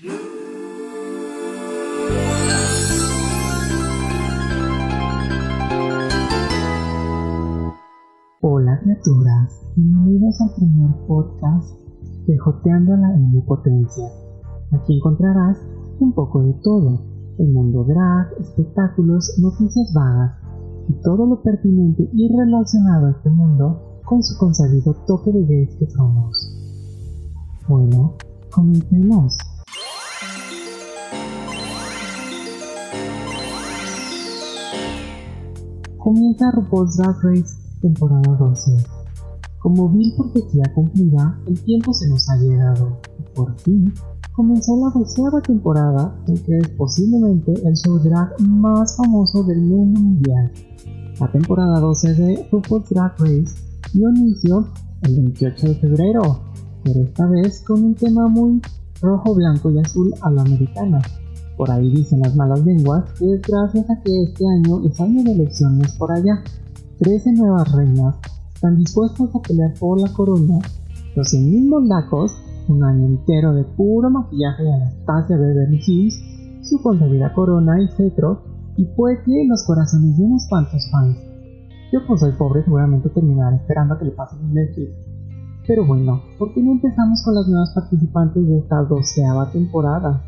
Hola criaturas, bienvenidos al primer podcast de Joteando la Omnipotencia. Aquí encontrarás un poco de todo, el mundo drag, espectáculos, noticias vagas y todo lo pertinente y relacionado a este mundo con su consabido toque de gays que somos. Bueno, comencemos. Comienza RuPaul's Drag Race temporada 12. Como vil profecía cumplida, el tiempo se nos ha llegado y por fin comenzó la doceava temporada en que es posiblemente el show drag más famoso del mundo mundial. La temporada 12 de RuPaul's Drag Race dio inicio el 28 de febrero, pero esta vez con un tema muy rojo, blanco y azul a la americana. Por ahí dicen las malas lenguas que es gracias a que este año es año de elecciones por allá. 13 nuevas reinas están dispuestas a pelear por la corona. Los mismos lacos, un año entero de puro maquillaje de Anastasia Beverly Hills, su concebida corona y cetro, y puede que los corazones de unos cuantos fans. Yo pues soy pobre seguramente terminaré esperando a que le pasen un Netflix. Pero bueno, ¿por qué no empezamos con las nuevas participantes de esta doceava temporada?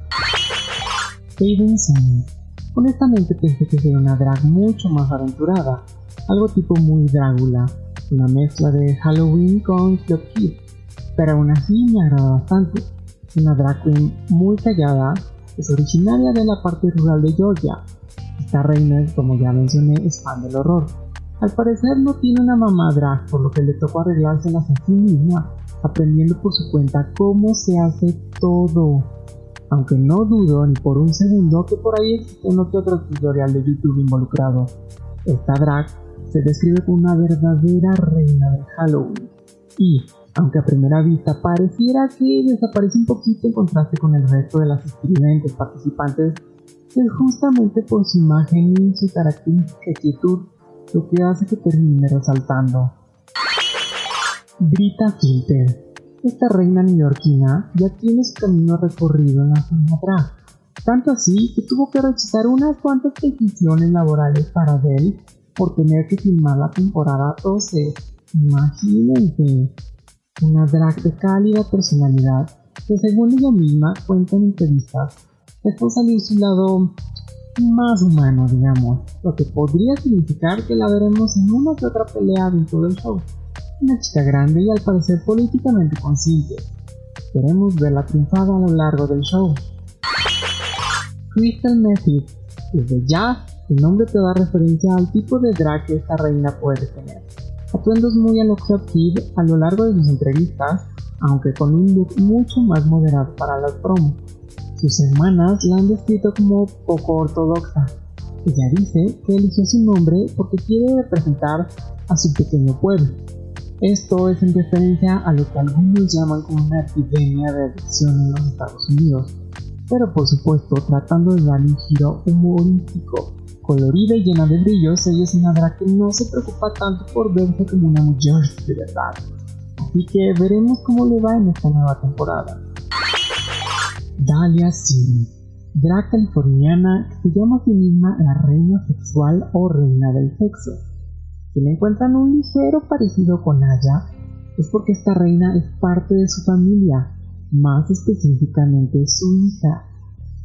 Honestamente pensé que sería una drag mucho más aventurada, algo tipo muy Drácula, una mezcla de Halloween con Club Kid, pero aún así me agrada bastante. Una drag queen muy callada, es originaria de la parte rural de Georgia. Esta reina, como ya mencioné, es fan del horror. Al parecer no tiene una mamá drag, por lo que le tocó arreglárselas a sí misma, aprendiendo por su cuenta cómo se hace todo. Aunque no dudo ni por un segundo que por ahí existe uno que otro tutorial de YouTube involucrado. Esta drag se describe como una verdadera reina del Halloween. Y, aunque a primera vista pareciera que desaparece un poquito en contraste con el resto de las escribentes participantes, es justamente por su imagen y su característica quietud lo que hace que termine resaltando. Brita Filter. Esta reina neoyorquina ya tiene su camino recorrido en la drag, tanto así que tuvo que rechazar unas cuantas peticiones laborales para Dell por tener que filmar la temporada 12. Imagínense, una drag de cálida personalidad que según ella misma cuenta en entrevistas, dejó salir su lado más humano, digamos, lo que podría significar que la veremos en una que otra pelea dentro del show. Una chica grande y al parecer políticamente consciente. Queremos verla triunfada a lo largo del show. Crystal Method, desde ya el nombre te da referencia al tipo de drag que esta reina puede tener. Atuendos muy a lo Kid a lo largo de sus entrevistas, aunque con un look mucho más moderado para las promos. Sus hermanas la han descrito como poco ortodoxa. Ella dice que eligió su nombre porque quiere representar a su pequeño pueblo. Esto es en referencia a lo que algunos llaman una epidemia de adicción en los Estados Unidos, pero por supuesto tratando de dar un giro humorístico colorida y llena de brillos, ella es una drag que no se preocupa tanto por verse como una mujer de verdad. Así que veremos cómo le va en esta nueva temporada. Dalia City, drag californiana que se llama a sí misma la reina sexual o reina del sexo. Si le encuentran un ligero parecido con Aya, es porque esta reina es parte de su familia, más específicamente su hija.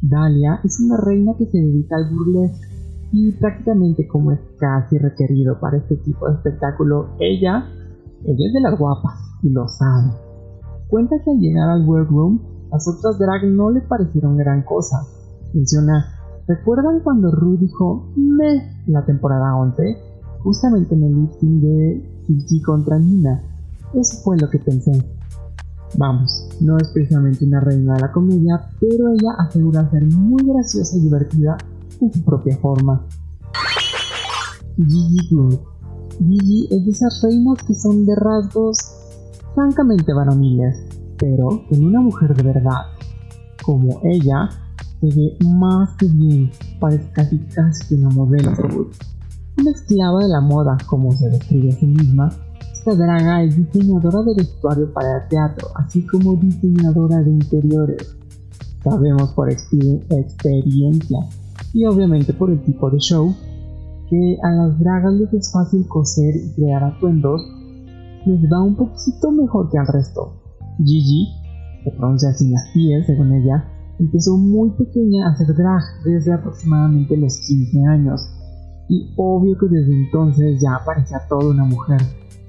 Dalia es una reina que se dedica al burlesque y prácticamente como es casi requerido para este tipo de espectáculo, ella, es de las guapas y lo sabe. Cuenta que al llegar al workroom, las otras drag no le parecieron gran cosa. Menciona, ¿recuerdan cuando Ru dijo me la temporada 11? Justamente en el lifting de Kiki contra Nina. Eso fue lo que pensé. Vamos, no es precisamente una reina de la comedia, pero ella asegura ser muy graciosa y divertida en su propia forma. Gigi Blue. Gigi es de esas reinas que son de rasgos francamente varoniles, pero en una mujer de verdad, como ella, se ve más que bien, parece casi casi una modelo Una esclava de la moda, como se describe a sí misma, esta draga es diseñadora de vestuario para el teatro, así como diseñadora de interiores Sabemos por experiencia y obviamente por el tipo de show que a las dragas les es fácil coser y crear atuendos, les va un poquito mejor que al resto. Gigi, que pronuncia así las pies según ella, empezó muy pequeña a hacer drag desde aproximadamente los 15 años, y obvio que desde entonces ya parecía toda una mujer,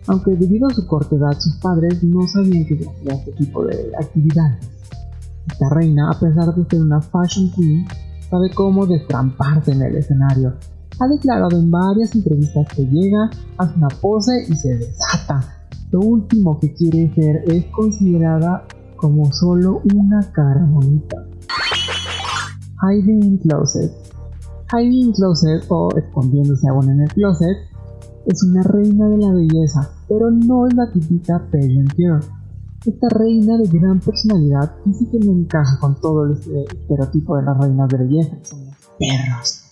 aunque debido a su corta edad sus padres no sabían que hacía este tipo de actividades. Esta reina, a pesar de ser una fashion queen, sabe cómo destramparse en el escenario. Ha declarado en varias entrevistas que llega, hace una pose y se desata. Lo último que quiere ser es considerada como solo una cara bonita. Hiding Closet Hiding Closet o escondiéndose aún en el closet es una reina de la belleza, pero no es la típica pageant. Esta reina de gran personalidad sí que no encaja con todo el estereotipo de las reinas de belleza, son los perros.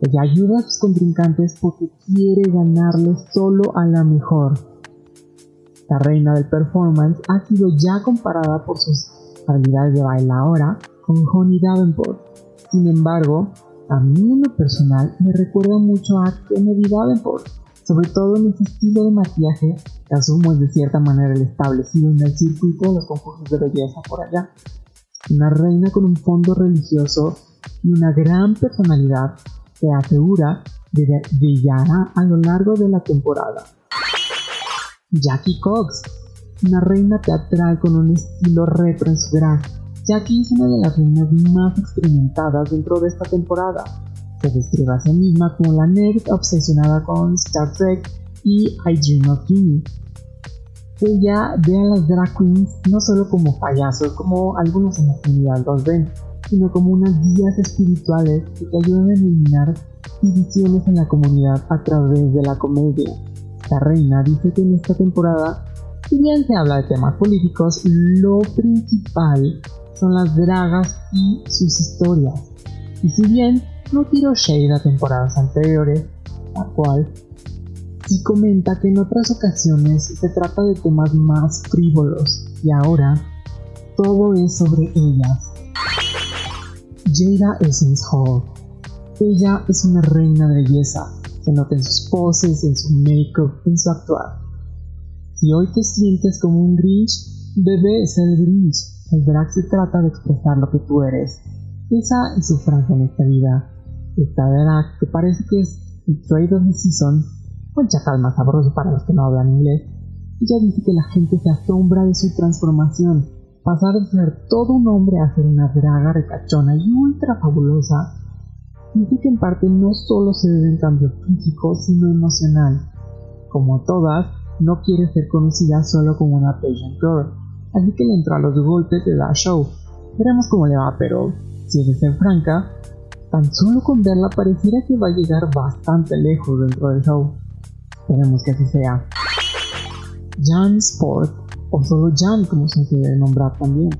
Ella ayuda a sus contrincantes porque quiere ganarles solo a la mejor. La reina del performance ha sido ya comparada por sus habilidades de bailadora con Honey Davenport. Sin embargo, a mí en lo personal me recuerda mucho a Kennedy Davenport, sobre todo en ese estilo de maquillaje que asumo es de cierta manera el establecido en el circuito de los concursos de belleza por allá. Una reina con un fondo religioso y una gran personalidad se asegura de brillará a lo largo de la temporada. Jackie Cox, una reina teatral con un estilo retro en su drag. Jackie es una de las reinas más experimentadas dentro de esta temporada. Se describe a sí misma como la nerd obsesionada con Star Trek y I Dream of You. Ella ve a las drag queens no solo como payasos, como algunos en la comunidad los ven, sino como unas guías espirituales que te ayudan a eliminar divisiones en la comunidad a través de la comedia. La reina dice que en esta temporada, si bien se habla de temas políticos, lo principal son las dragas y sus historias. Y si bien no tiró shade a temporadas anteriores, la cual sí comenta que en otras ocasiones se trata de temas más frívolos y ahora todo es sobre ellas Jada Essence Hall. Ella es una reina de belleza, se nota en sus poses, en su make-up, en su actuar. Si hoy te sientes como un Grinch, debe ser Grinch. El drag se trata de expresar lo que tú eres. Esa es su frase en esta vida. Esta drag que parece que es el trade of season, un chacal más sabroso para los que no hablan inglés. Ella dice que la gente se asombra de su transformación pasar de ser todo un hombre a ser una draga recachona y ultra fabulosa, dice que en parte no solo se debe un cambio físico, sino emocional. Como todas, no quiere ser conocida solo como una patient girl, así que le entró a los golpes de la show. Veremos cómo le va, pero si de ser franca, tan solo con verla pareciera que va a llegar bastante lejos dentro del show. Esperemos que así sea. Jan Sport o solo Jan como se quiere nombrar también.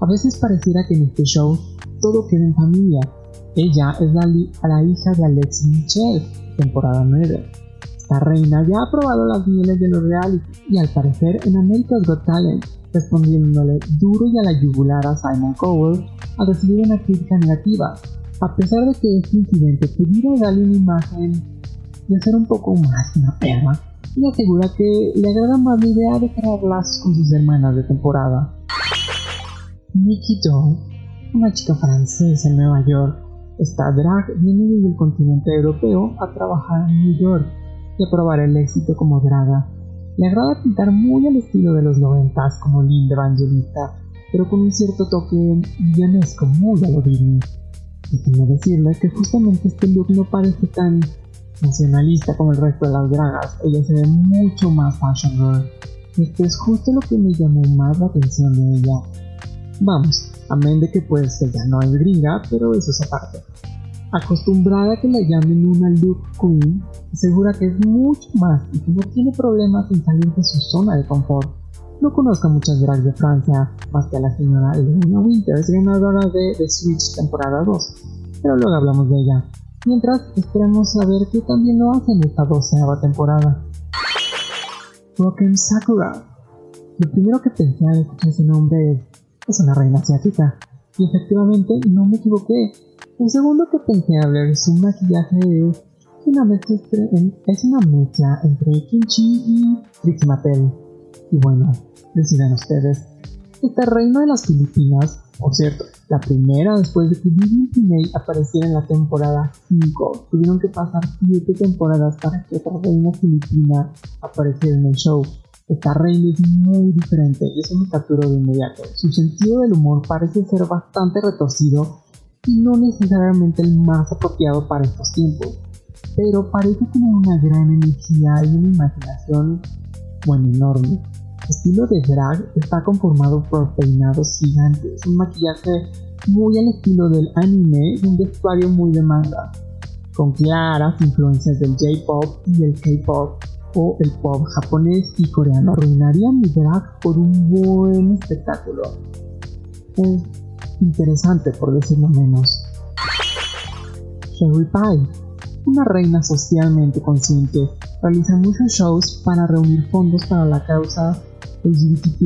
A veces pareciera que en este show todo queda en familia. Ella es la, la hija de Alex Michelle, temporada 9. Esta reina ya ha probado las mieles de los reality y al parecer en America's Got Talent, respondiéndole duro y a la yugular a Simon Cowell al recibir una crítica negativa, a pesar de que este incidente pudiera darle una imagen de ser un poco más una perra y asegura que le agrada más la idea de crear lazos con sus hermanas de temporada. Nikki Doll, una chica francesa en Nueva York, está drag viene desde el continente europeo a trabajar en New York y a probar el éxito como draga. Le agrada pintar muy al estilo de los noventas como Linda Evangelista, pero con un cierto toque villanesco muy a lo Disney. Y decirle que justamente este look no parece tan nacionalista como el resto de las dragas, ella se ve mucho más fashion girl. Esto es justo lo que me llamó más la atención de ella. Vamos, amén de que pues ella no es gringa, pero eso es aparte. Acostumbrada a que la llamen una look queen, asegura que es mucho más y que no tiene problemas en salir de su zona de confort. No conozco muchas drags de Francia, más que a la señora Elena Winters, ganadora de The Switch temporada 2, pero luego hablamos de ella. Mientras esperamos a ver qué también lo hacen en esta doceava temporada. Roken Sakura. Lo primero que pensé al escuchar ese nombre es, es una reina asiática. Y efectivamente no me equivoqué. El segundo que pensé a ver su maquillaje es una mezcla entre, es una mezcla entre Kimchi y Trixie Mattel. Y bueno, decidan ustedes. Esta reina de las Filipinas, por cierto, la primera después de que Vivian Pinay apareciera en la temporada 5. Tuvieron que pasar 7 temporadas para que otra reina filipina apareciera en el show. Esta reina es muy diferente y eso me capturó de inmediato. Su sentido del humor parece ser bastante retorcido no necesariamente el más apropiado para estos tiempos, pero parece tener una gran energía y una imaginación, bueno, enorme. Su estilo de drag está conformado por peinados gigantes, un maquillaje muy al estilo del anime y un vestuario muy de manga, con claras influencias del J-pop y el K-pop o el pop japonés y coreano arruinarían mi drag por un buen espectáculo. Es interesante por decirlo menos. Sherry Pie, una reina socialmente consciente, realiza muchos shows para reunir fondos para la causa LGBT+,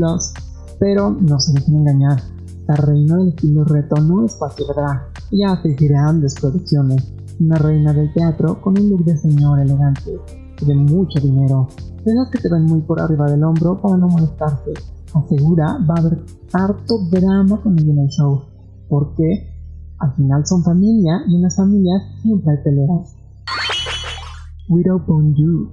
pero no se dejen engañar, la reina del estilo reto no es fácil drag, ella hace grandes producciones, una reina del teatro con un look de señor elegante de mucho dinero, de las que te ven muy por arriba del hombro para no molestarse. Asegura va a haber harto drama ella en el show, porque al final son familia y en las familias siempre hay peleas. Widow Bonjour.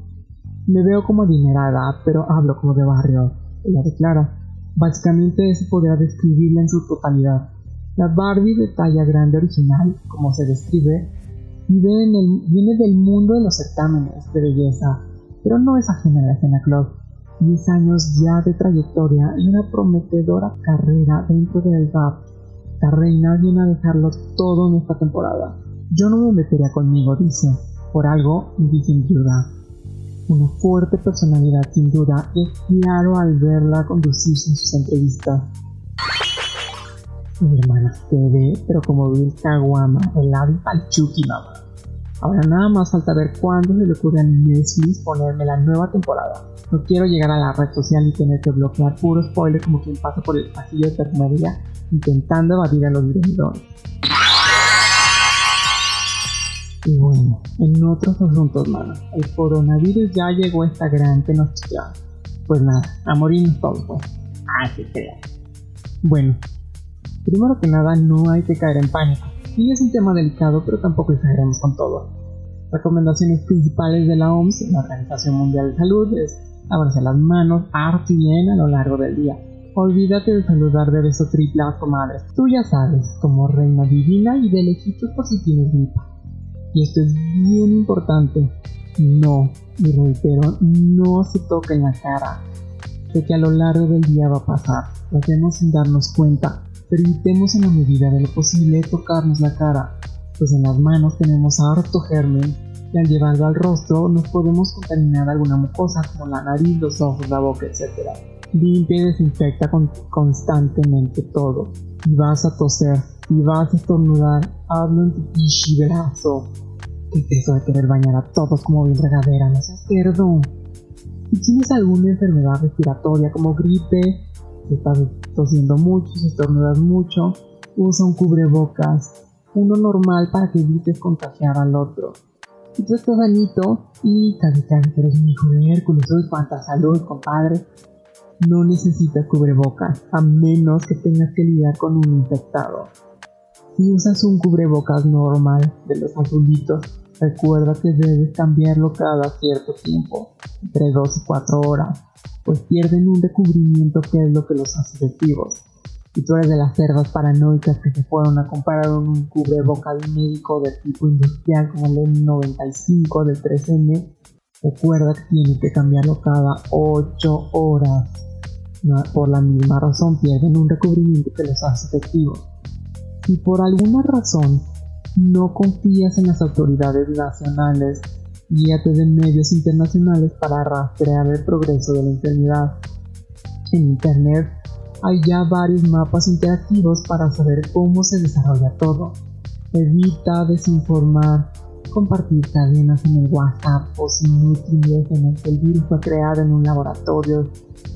Me veo como adinerada, pero hablo como de barrio. Ella declara. Básicamente eso podría describirla en su totalidad. La Barbie de talla grande original, como se describe, viene del mundo de los certámenes de belleza, pero no es ajena a la escena club. 10 años ya de trayectoria y una prometedora carrera dentro del rap. La reina viene a dejarlo todo en esta temporada. Yo no me metería conmigo, dice. Por algo, dicen duda. Una fuerte personalidad sin duda, es claro al verla conducirse en sus entrevistas. Mi hermana se ve, pero como el Caguama, el Avi Palchuki, mamá. Ahora nada más falta ver cuándo se le ocurre a Netflix ponerme la nueva temporada. No quiero llegar a la red social y tener que bloquear puro spoiler como quien pasa por el pasillo de perfumería intentando evadir a los vendedores. Y bueno, en otros asuntos, mano, el coronavirus ya llegó a esta gran noticia. Pues nada, a morirnos todos, pues. Así que. Bueno, primero que nada, no hay que caer en pánico Sí es un tema delicado, pero tampoco exageremos con todo. Recomendaciones principales de la OMS, la Organización Mundial de Salud, es lavarse las manos harto bien a lo largo del día. Olvídate de saludar de beso triple a tu madre. Tú ya sabes, como reina divina y de lejitos por si tienes gripa. Y esto es bien importante. No, y reitero, no se toquen la cara. Sé que a lo largo del día va a pasar. Lo hacemos sin darnos cuenta Permitemos en la medida de lo posible tocarnos la cara, pues en las manos tenemos harto germen y al llevarlo al rostro nos podemos contaminar alguna mucosa como la nariz, los ojos, la boca, etc. Limpia y desinfecta constantemente todo. Y vas a toser, y vas a estornudar, hazlo en tu pichi brazo. ¿Qué es eso de querer bañar a todos como bien regadera? No seas cerdo. Si tienes alguna enfermedad respiratoria como gripe, si estás tosiendo mucho, si estornudas mucho, usa un cubrebocas, uno normal para que evites contagiar al otro. Si tú estás sanito y casi casi eres un hijo de Hércules, uy, cuánta salud, compadre, no necesitas cubrebocas, a menos que tengas que lidiar con un infectado. Si usas un cubrebocas normal de los azulitos, recuerda que debes cambiarlo cada cierto tiempo, entre 2 y 4 horas pues pierden un recubrimiento que es lo que los hace efectivos. Y tú eres de las cerdas paranoicas que se fueron a comparar un cubrebocas médico de tipo industrial como el N95 del 3M, recuerda que tienes que cambiarlo cada 8 horas. por la misma razón pierden un recubrimiento que los hace efectivos. Si por alguna razón no confías en las autoridades nacionales guíate de medios internacionales para rastrear el progreso de la enfermedad. En Internet hay ya varios mapas interactivos para saber cómo se desarrolla todo. Evita desinformar, compartir cadenas en el WhatsApp o inútiles en el que el virus fue creado en un laboratorio,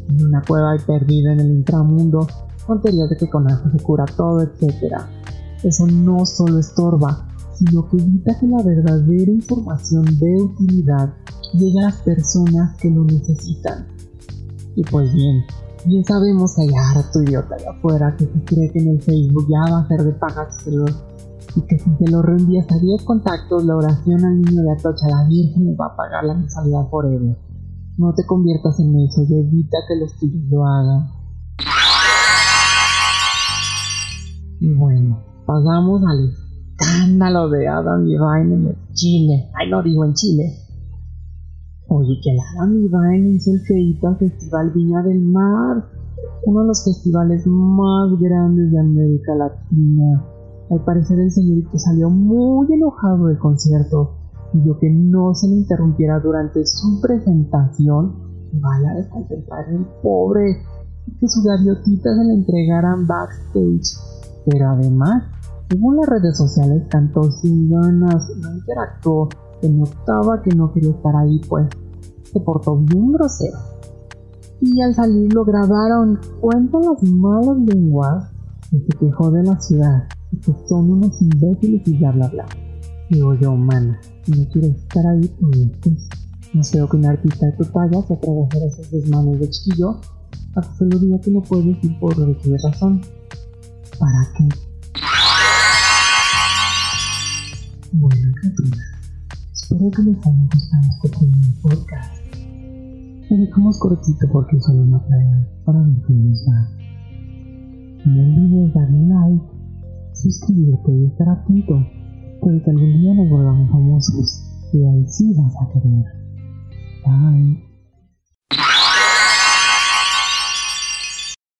en una cueva y en el intramundo. tonterías de que con algo se cura todo, etc. Eso no solo estorba, sino que evita que la verdadera información de utilidad llegue a las personas que lo necesitan. Y pues bien, bien sabemos que hay harto idiota allá afuera que se cree que en el Facebook ya va a ser de paga y que si te lo reenvías a 10 contactos, la oración al niño de Atocha, la Virgen va a pagar la mensualidad forever. No te conviertas en eso y evita que los tuyos lo hagan. Y bueno, pasamos al escándalo de Adam Levine en Chile. Ay, no digo en Chile. Oye, que el Adam Levine hizo el feito al Festival Viña del Mar, uno de los festivales más grandes de América Latina. Al parecer el señorito salió muy enojado del concierto pidió que no se le interrumpiera durante su presentación vaya a desconcentrar el pobre que sus gaviotitas se le entregaran backstage. Pero además, según las redes sociales, cantó sin ganas, no interactuó, se notaba que no quería estar ahí, pues se portó bien grosero. Y al salir lo grabaron, cuentan las malas lenguas que se quejó de la ciudad y que son unos imbéciles y bla bla bla. Digo yo, mana, no quiero estar ahí, pues no sé que un artista de tu talla se atreve a esos desmanes de chiquillo, hasta se lo diga que no puedes decir por qué razón. ¿Para qué? Espero que les haya gustado este primer podcast. Lo dejamos cortito porque solo una prueba para ver va. No olvides darle like, suscribirte y estar atento Puede que algún día nos volvamos famosos y ahí sí vas a querer. Bye.